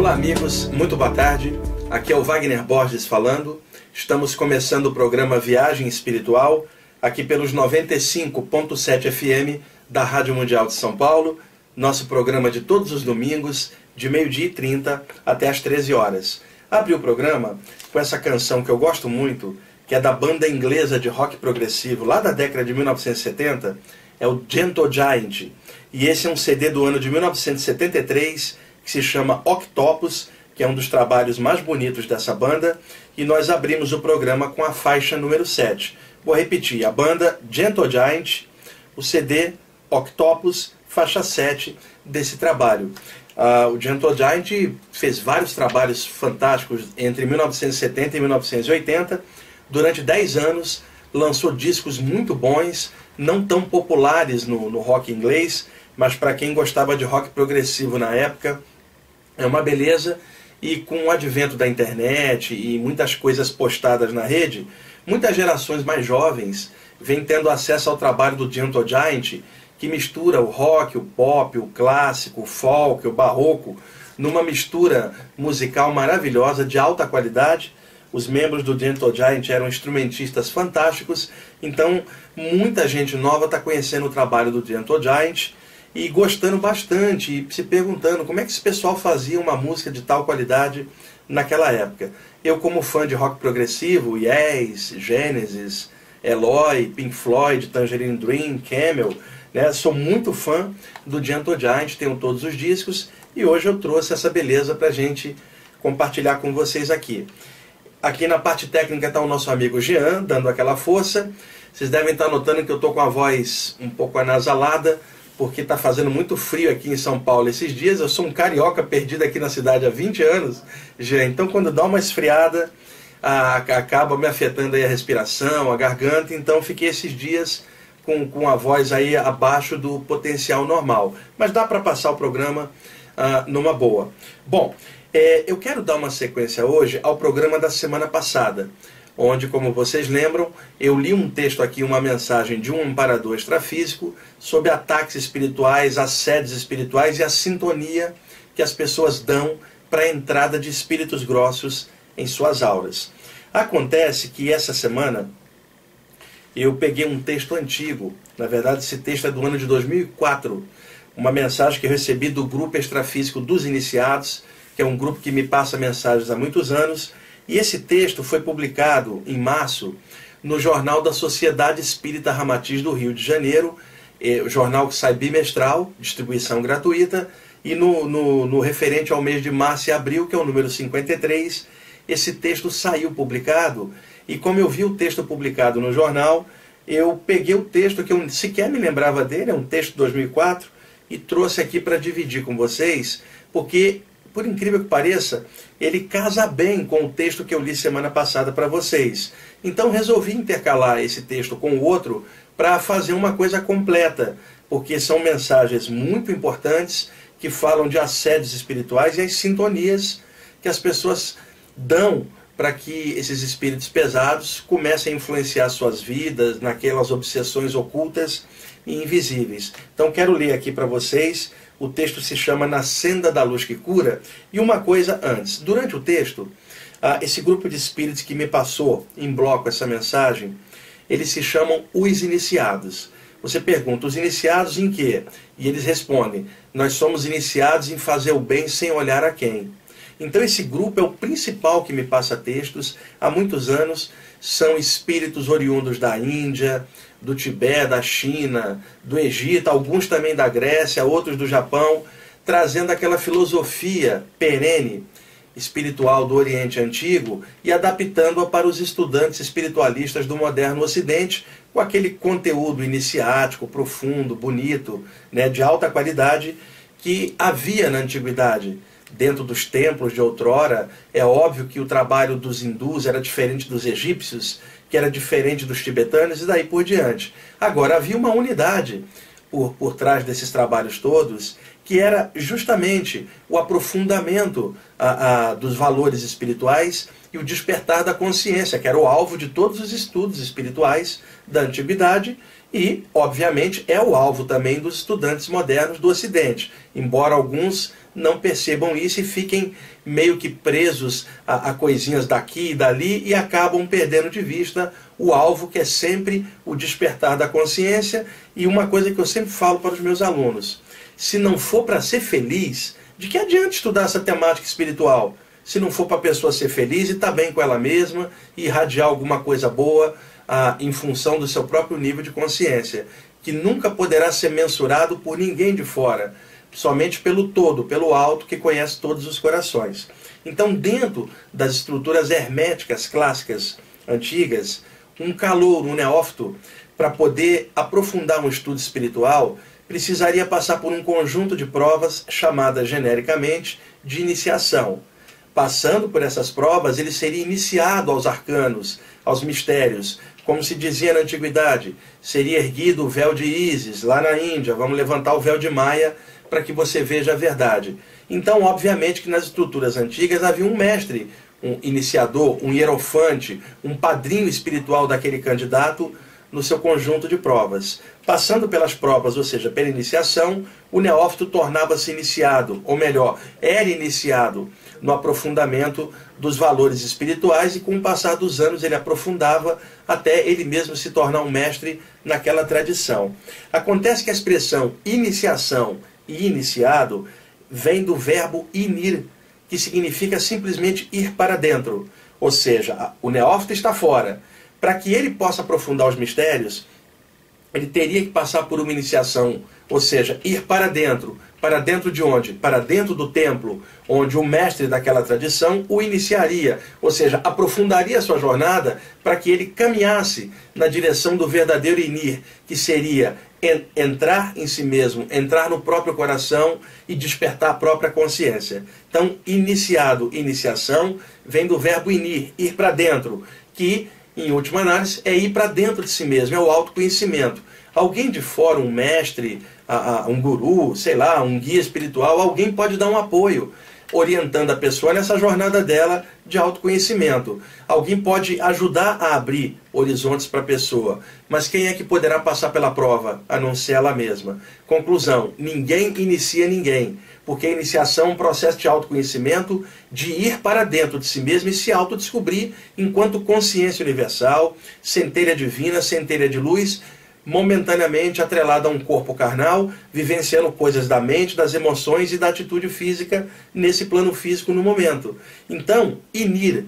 Olá, amigos, muito boa tarde. Aqui é o Wagner Borges falando. Estamos começando o programa Viagem Espiritual, aqui pelos 95.7 FM da Rádio Mundial de São Paulo. Nosso programa de todos os domingos, de meio-dia e 30 até as 13 horas. Abri o programa com essa canção que eu gosto muito, que é da banda inglesa de rock progressivo, lá da década de 1970, é o Gentle Giant. E esse é um CD do ano de 1973 que se chama Octopus, que é um dos trabalhos mais bonitos dessa banda, e nós abrimos o programa com a faixa número 7. Vou repetir, a banda Gentle Giant, o CD Octopus, faixa 7 desse trabalho. Uh, o Gentle Giant fez vários trabalhos fantásticos entre 1970 e 1980. Durante 10 anos lançou discos muito bons, não tão populares no, no rock inglês, mas para quem gostava de rock progressivo na época, é uma beleza. E com o advento da internet e muitas coisas postadas na rede, muitas gerações mais jovens vêm tendo acesso ao trabalho do Gentle Giant, que mistura o rock, o pop, o clássico, o folk, o barroco, numa mistura musical maravilhosa, de alta qualidade. Os membros do Gentle Giant eram instrumentistas fantásticos, então muita gente nova está conhecendo o trabalho do Gentle Giant e gostando bastante e se perguntando como é que esse pessoal fazia uma música de tal qualidade naquela época. Eu, como fã de rock progressivo, Yes, Genesis, Eloy, Pink Floyd, Tangerine Dream, Camel, né, sou muito fã do Gentle Giant, tenho todos os discos e hoje eu trouxe essa beleza para gente compartilhar com vocês aqui. Aqui na parte técnica está o nosso amigo Jean, dando aquela força. Vocês devem estar notando que eu estou com a voz um pouco anasalada, porque está fazendo muito frio aqui em São Paulo esses dias. Eu sou um carioca perdido aqui na cidade há 20 anos, já. Então, quando dá uma esfriada, a, acaba me afetando aí a respiração, a garganta. Então, fiquei esses dias com, com a voz aí abaixo do potencial normal. Mas dá para passar o programa ah, numa boa. Bom, é, eu quero dar uma sequência hoje ao programa da semana passada onde, como vocês lembram, eu li um texto aqui, uma mensagem de um amparador extrafísico sobre ataques espirituais, assédios espirituais e a sintonia que as pessoas dão para a entrada de espíritos grossos em suas auras. Acontece que essa semana eu peguei um texto antigo, na verdade esse texto é do ano de 2004, uma mensagem que eu recebi do grupo extrafísico dos iniciados, que é um grupo que me passa mensagens há muitos anos, e esse texto foi publicado em março no Jornal da Sociedade Espírita Ramatiz do Rio de Janeiro, o jornal que sai bimestral, distribuição gratuita, e no, no, no, referente ao mês de março e abril, que é o número 53, esse texto saiu publicado, e como eu vi o texto publicado no jornal, eu peguei o texto que eu sequer me lembrava dele, é um texto de 2004, e trouxe aqui para dividir com vocês, porque por incrível que pareça, ele casa bem com o texto que eu li semana passada para vocês. Então resolvi intercalar esse texto com o outro para fazer uma coisa completa, porque são mensagens muito importantes que falam de assédios espirituais e as sintonias que as pessoas dão para que esses espíritos pesados comecem a influenciar suas vidas naquelas obsessões ocultas e invisíveis. Então quero ler aqui para vocês o texto se chama Na Senda da Luz que Cura. E uma coisa antes: durante o texto, ah, esse grupo de espíritos que me passou em bloco essa mensagem, eles se chamam os iniciados. Você pergunta, os iniciados em quê? E eles respondem, nós somos iniciados em fazer o bem sem olhar a quem. Então esse grupo é o principal que me passa textos há muitos anos, são espíritos oriundos da Índia, do Tibete, da China, do Egito, alguns também da Grécia, outros do Japão, trazendo aquela filosofia perene espiritual do Oriente Antigo e adaptando-a para os estudantes espiritualistas do moderno Ocidente, com aquele conteúdo iniciático, profundo, bonito, né, de alta qualidade que havia na antiguidade. Dentro dos templos de outrora, é óbvio que o trabalho dos hindus era diferente dos egípcios, que era diferente dos tibetanos e daí por diante. Agora, havia uma unidade por, por trás desses trabalhos todos, que era justamente o aprofundamento a, a, dos valores espirituais e o despertar da consciência, que era o alvo de todos os estudos espirituais da antiguidade e, obviamente, é o alvo também dos estudantes modernos do Ocidente, embora alguns não percebam isso e fiquem meio que presos a, a, coisinhas daqui e dali e acabam perdendo de vista o alvo que é sempre o despertar da consciência e uma coisa que eu sempre falo para os meus alunos: se não for para ser feliz, de que adianta estudar essa temática espiritual? Se não for para a pessoa ser feliz e estar tá bem com ela mesma e irradiar alguma coisa boa ah, em função do seu próprio nível de consciência, que nunca poderá ser mensurado por ninguém de fora somente pelo todo, pelo alto que conhece todos os corações. Então, dentro das estruturas herméticas clássicas antigas, um calor, um neófito, para poder aprofundar um estudo espiritual, precisaria passar por um conjunto de provas chamadas genericamente de iniciação. Passando por essas provas, ele seria iniciado aos arcanos, aos mistérios, como se dizia na antiguidade, seria erguido o véu de Ísis, lá na Índia, vamos levantar o véu de Maia para que você veja a verdade. Então, obviamente que nas estruturas antigas havia um mestre, um iniciador, um hierofante, um padrinho espiritual daquele candidato no seu conjunto de provas. Passando pelas provas, ou seja, pela iniciação, o neófito tornava-se iniciado, ou melhor, era iniciado no aprofundamento dos valores espirituais e com o passar dos anos ele aprofundava até ele mesmo se tornar um mestre naquela tradição. Acontece que a expressão iniciação e iniciado vem do verbo inir, que significa simplesmente ir para dentro. Ou seja, o neófito está fora. Para que ele possa aprofundar os mistérios, ele teria que passar por uma iniciação, ou seja, ir para dentro. Para dentro de onde? Para dentro do templo, onde o mestre daquela tradição o iniciaria, ou seja, aprofundaria sua jornada para que ele caminhasse na direção do verdadeiro Inir, que seria entrar em si mesmo, entrar no próprio coração e despertar a própria consciência. Então, iniciado, iniciação, vem do verbo inir, ir para dentro, que, em última análise, é ir para dentro de si mesmo, é o autoconhecimento. Alguém de fora, um mestre, um guru, sei lá, um guia espiritual, alguém pode dar um apoio orientando a pessoa nessa jornada dela de autoconhecimento. Alguém pode ajudar a abrir horizontes para a pessoa, mas quem é que poderá passar pela prova, a não ser ela mesma? Conclusão: ninguém inicia ninguém, porque a iniciação é um processo de autoconhecimento, de ir para dentro de si mesmo e se autodescobrir enquanto consciência universal, centelha divina, centelha de luz momentaneamente atrelada a um corpo carnal, vivenciando coisas da mente, das emoções e da atitude física nesse plano físico no momento. Então, inir,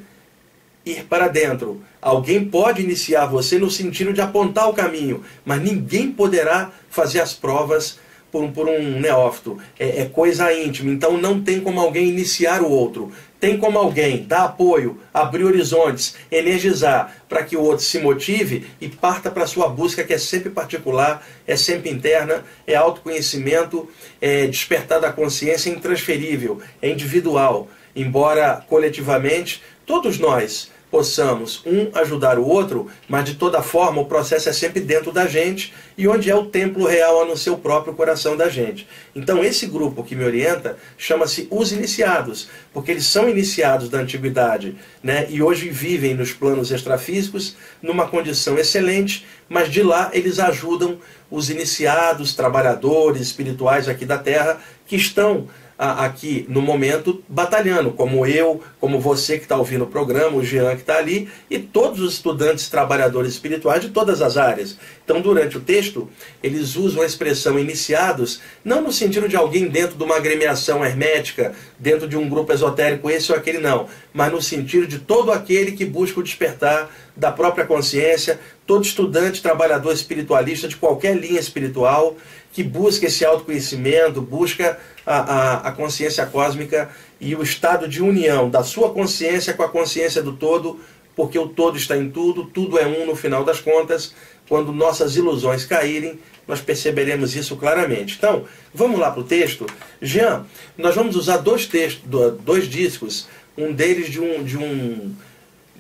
ir para dentro. Alguém pode iniciar você no sentido de apontar o caminho, mas ninguém poderá fazer as provas por um, por um neófito. É, é coisa íntima, então não tem como alguém iniciar o outro. Tem como alguém dar apoio, abrir horizontes, energizar para que o outro se motive e parta para a sua busca, que é sempre particular, é sempre interna, é autoconhecimento, é despertar da consciência é intransferível, é individual. Embora coletivamente, todos nós possamos um ajudar o outro, mas de toda forma o processo é sempre dentro da gente e onde é o templo real no seu próprio coração da gente. Então esse grupo que me orienta chama-se os iniciados, porque eles são iniciados da antiguidade, né? E hoje vivem nos planos extrafísicos numa condição excelente, mas de lá eles ajudam os iniciados, trabalhadores espirituais aqui da Terra que estão aqui no momento batalhando, como eu, como você que está ouvindo o programa, o Jean que está ali, e todos os estudantes trabalhadores espirituais de todas as áreas. Então, durante o texto, eles usam a expressão iniciados, não no sentido de alguém dentro de uma agremiação hermética, dentro de um grupo esotérico, esse ou aquele não, mas no sentido de todo aquele que busca o despertar da própria consciência, todo estudante, trabalhador espiritualista de qualquer linha espiritual, que busca esse autoconhecimento, busca a, a, a, consciência cósmica e o estado de união da sua consciência com a consciência do todo, porque o todo está em tudo, tudo é um no final das contas. Quando nossas ilusões caírem, nós perceberemos isso claramente. Então, vamos lá para o texto. Jean, nós vamos usar dois textos, dois discos, um deles de um, de um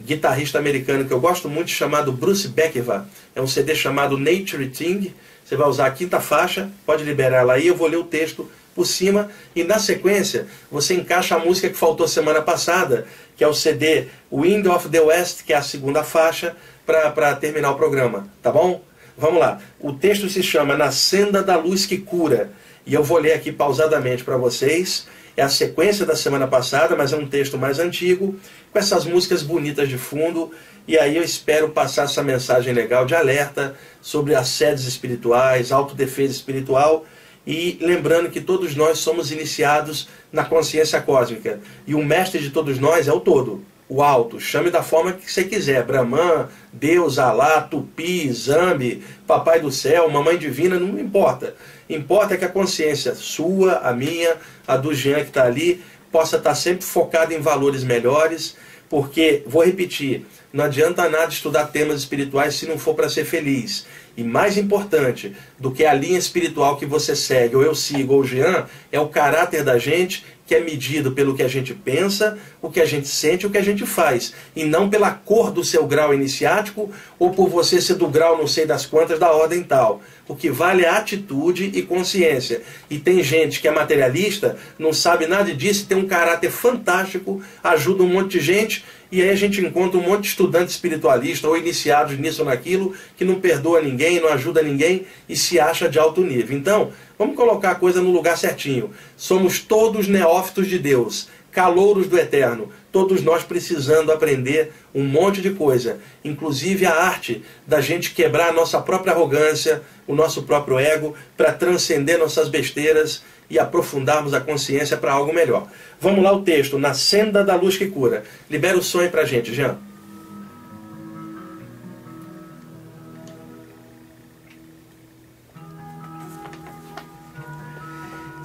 guitarrista americano que eu gosto muito, chamado Bruce Beckeva. É um CD chamado Nature Thing. Você vai usar a quinta faixa, pode liberar ela aí, eu vou ler o texto por cima e na sequência você encaixa a música que faltou semana passada, que é o CD Wind of the West, que é a segunda faixa, para terminar o programa, tá bom? Vamos lá. O texto se chama Na Senda da Luz que Cura. E eu vou ler aqui pausadamente para vocês. É a sequência da semana passada, mas é um texto mais antigo, com essas músicas bonitas de fundo. E aí eu espero passar essa mensagem legal de alerta sobre assédios espirituais, autodefesa espiritual. E lembrando que todos nós somos iniciados na consciência cósmica. E o mestre de todos nós é o todo o alto, chame da forma que você quiser, Brahman, Deus, Alá, Tupi, Zambi, Papai do Céu, Mamãe Divina, não importa. Importa que a consciência sua, a minha, a do Jean que está ali, possa estar tá sempre focada em valores melhores, porque, vou repetir, não adianta nada estudar temas espirituais se não for para ser feliz. E mais importante do que a linha espiritual que você segue, ou eu sigo, ou o Jean, é o caráter da gente que é medido pelo que a gente pensa, o que a gente sente, o que a gente faz, e não pela cor do seu grau iniciático ou por você ser do grau não sei das quantas da ordem tal. O que vale é atitude e consciência. E tem gente que é materialista, não sabe nada disso, tem um caráter fantástico, ajuda um monte de gente, e aí a gente encontra um monte de estudante espiritualista ou iniciados nisso ou naquilo que não perdoa ninguém, não ajuda ninguém e se acha de alto nível. Então, vamos colocar a coisa no lugar certinho. Somos todos neófitos de Deus, calouros do eterno, todos nós precisando aprender um monte de coisa, inclusive a arte da gente quebrar a nossa própria arrogância, o nosso próprio ego, para transcender nossas besteiras e aprofundarmos a consciência para algo melhor. Vamos lá o texto, na senda da luz que cura. Libera o sonho para a gente, Jean.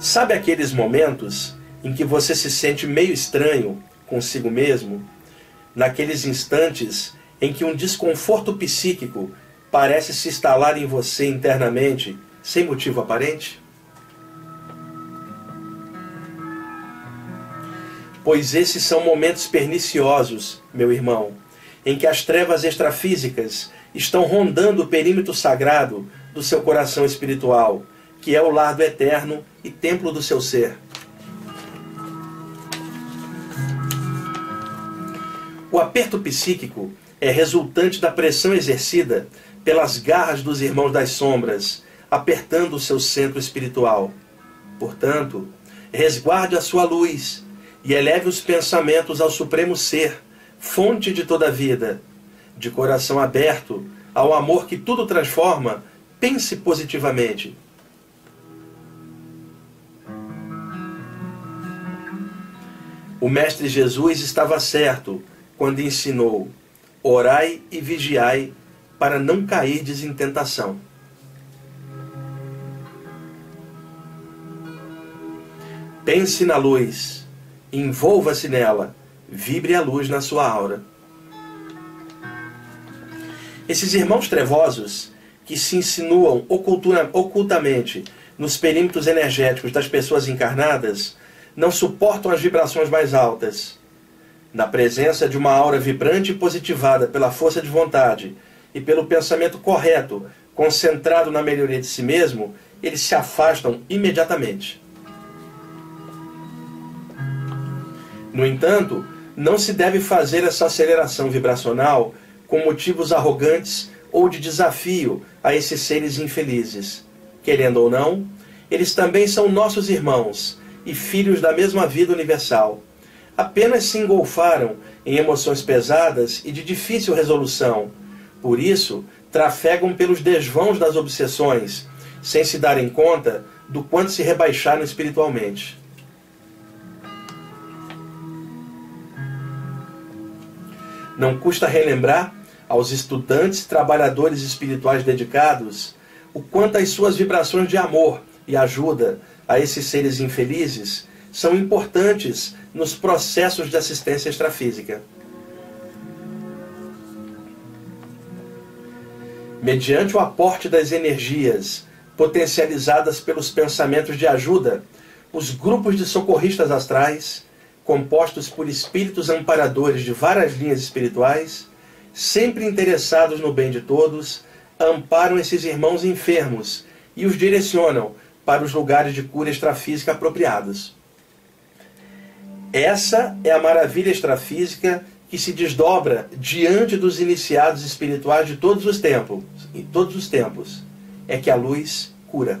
Sabe aqueles momentos em que você se sente meio estranho consigo mesmo? Naqueles instantes em que um desconforto psíquico parece se instalar em você internamente sem motivo aparente? Pois esses são momentos perniciosos, meu irmão, em que as trevas extrafísicas estão rondando o perímetro sagrado do seu coração espiritual, que é o lar do eterno e templo do seu ser. O aperto psíquico é resultante da pressão exercida pelas garras dos irmãos das sombras, apertando o seu centro espiritual. Portanto, resguarde a sua luz e eleve os pensamentos ao Supremo Ser, fonte de toda a vida. De coração aberto ao amor que tudo transforma, pense positivamente. O Mestre Jesus estava certo quando ensinou: orai e vigiai para não cairdes em tentação. Pense na luz Envolva-se nela, vibre a luz na sua aura. Esses irmãos trevosos que se insinuam ocultamente nos perímetros energéticos das pessoas encarnadas não suportam as vibrações mais altas. Na presença de uma aura vibrante e positivada pela força de vontade e pelo pensamento correto, concentrado na melhoria de si mesmo, eles se afastam imediatamente. No entanto, não se deve fazer essa aceleração vibracional com motivos arrogantes ou de desafio a esses seres infelizes. Querendo ou não, eles também são nossos irmãos e filhos da mesma vida universal. Apenas se engolfaram em emoções pesadas e de difícil resolução. Por isso, trafegam pelos desvãos das obsessões, sem se darem conta do quanto se rebaixaram espiritualmente. Não custa relembrar aos estudantes e trabalhadores espirituais dedicados o quanto as suas vibrações de amor e ajuda a esses seres infelizes são importantes nos processos de assistência extrafísica. Mediante o aporte das energias potencializadas pelos pensamentos de ajuda, os grupos de socorristas astrais compostos por espíritos amparadores de várias linhas espirituais, sempre interessados no bem de todos, amparam esses irmãos enfermos e os direcionam para os lugares de cura extrafísica apropriados. Essa é a maravilha extrafísica que se desdobra diante dos iniciados espirituais de todos os tempos, em todos os tempos, é que a luz cura.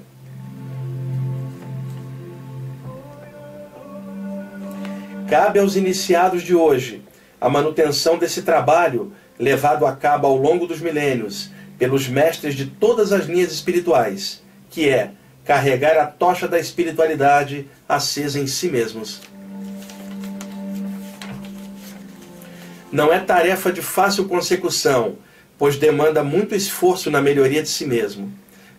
Cabe aos iniciados de hoje a manutenção desse trabalho levado a cabo ao longo dos milênios pelos mestres de todas as linhas espirituais, que é carregar a tocha da espiritualidade acesa em si mesmos. Não é tarefa de fácil consecução, pois demanda muito esforço na melhoria de si mesmo.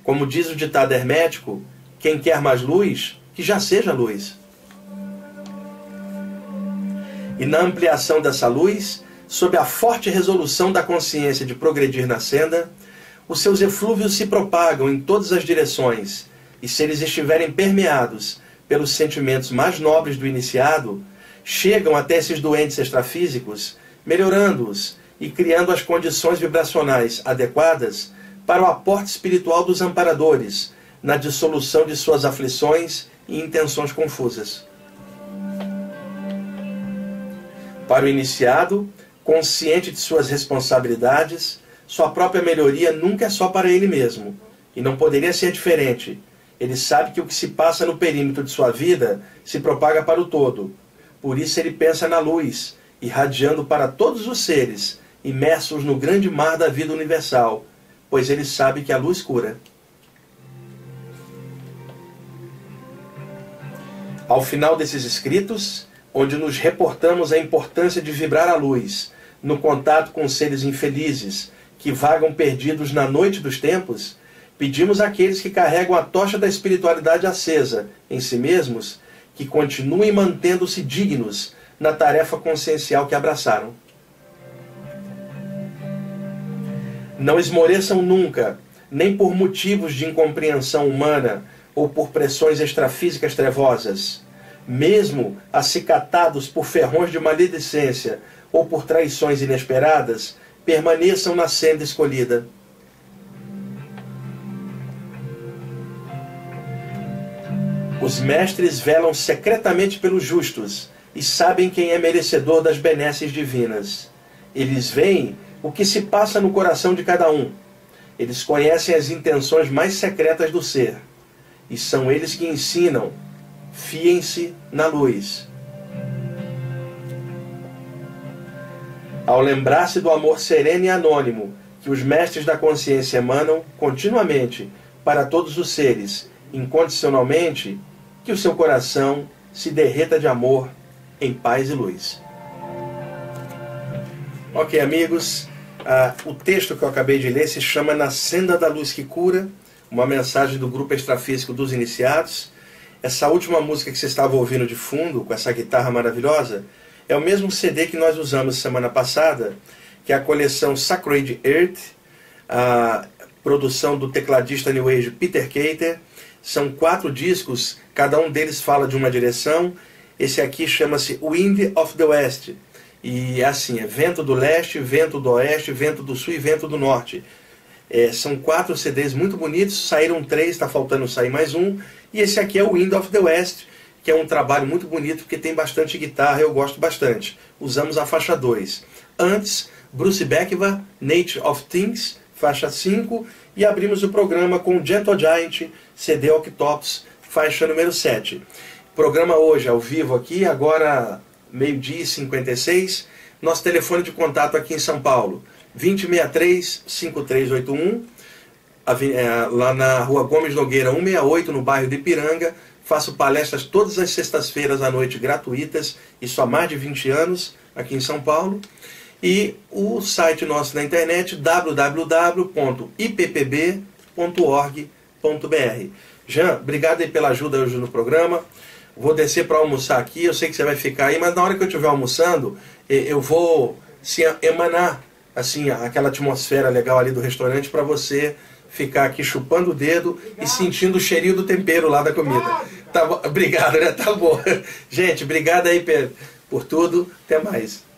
Como diz o ditado hermético, quem quer mais luz, que já seja luz. E na ampliação dessa luz, sob a forte resolução da consciência de progredir na senda, os seus eflúvios se propagam em todas as direções, e se eles estiverem permeados pelos sentimentos mais nobres do iniciado, chegam até esses doentes extrafísicos melhorando-os e criando as condições vibracionais adequadas para o aporte espiritual dos amparadores na dissolução de suas aflições e intenções confusas. Para o iniciado, consciente de suas responsabilidades, sua própria melhoria nunca é só para ele mesmo, e não poderia ser diferente. Ele sabe que o que se passa no perímetro de sua vida se propaga para o todo. Por isso ele pensa na luz, irradiando para todos os seres, imersos no grande mar da vida universal, pois ele sabe que a luz cura. Ao final desses escritos, onde nos reportamos a importância de vibrar a luz no contato com seres infelizes que vagam perdidos na noite dos tempos, pedimos àqueles que carregam a tocha da espiritualidade acesa em si mesmos que continuem mantendo-se dignos na tarefa consciencial que abraçaram. Não esmoreçam nunca, nem por motivos de incompreensão humana ou por pressões extrafísicas trevosas, mesmo acicatados por ferrões de maledicência ou por traições inesperadas, permaneçam na senda escolhida. Os mestres velam secretamente pelos justos e sabem quem é merecedor das benesses divinas. Eles veem o que se passa no coração de cada um. Eles conhecem as intenções mais secretas do ser. E são eles que ensinam: fiem-se na luz. Ao lembrar-se do amor sereno e anônimo que os mestres da consciência emanam continuamente para todos os seres, incondicionalmente, que o seu coração se derreta de amor em paz e luz. Ok, amigos, uh, o texto que eu acabei de ler se chama Na Senda da Luz que Cura, uma mensagem do grupo extrafísico dos iniciados. Essa última música que você estava ouvindo de fundo, com essa guitarra maravilhosa, é o mesmo CD que nós usamos semana passada, que é a coleção Sacred Earth, a produção do tecladista New Age Peter Cater. São quatro discos, cada um deles fala de uma direção esse aqui chama-se Wind of the West. E é assim, é vento do leste, vento do oeste, vento do sul e vento do norte. É, são quatro CDs muito bonitos, saíram três, está faltando sair mais um. E esse aqui é o Wind of the West, que é um trabalho muito bonito porque tem bastante guitarra, eu gosto bastante. Usamos a faixa 2. Antes, Bruce Beckva, Nature of Things, faixa 5. E abrimos o programa com Gentle Giant, CD Octops, faixa número 7. Programa hoje ao vivo aqui, agora meio-dia e 56. Nosso telefone de contato aqui em São Paulo, 2063-5381, é, lá na rua Gomes Nogueira 168, no bairro de Ipiranga. Faço palestras todas as sextas-feiras à noite gratuitas, isso há mais de 20 anos, aqui em São Paulo. E o site nosso na internet, www.ippb.org.br. Jean, obrigado aí pela ajuda hoje no programa vou descer para almoçar aqui, eu sei que você vai ficar aí, mas na hora que eu estiver almoçando, eu vou se emanar assim aquela atmosfera legal ali do restaurante para você ficar aqui chupando o dedo e sentindo o cheirinho do tempero lá da comida. Tá bom? Obrigado, né? Tá bom. Gente, obrigado aí por tudo. Até mais.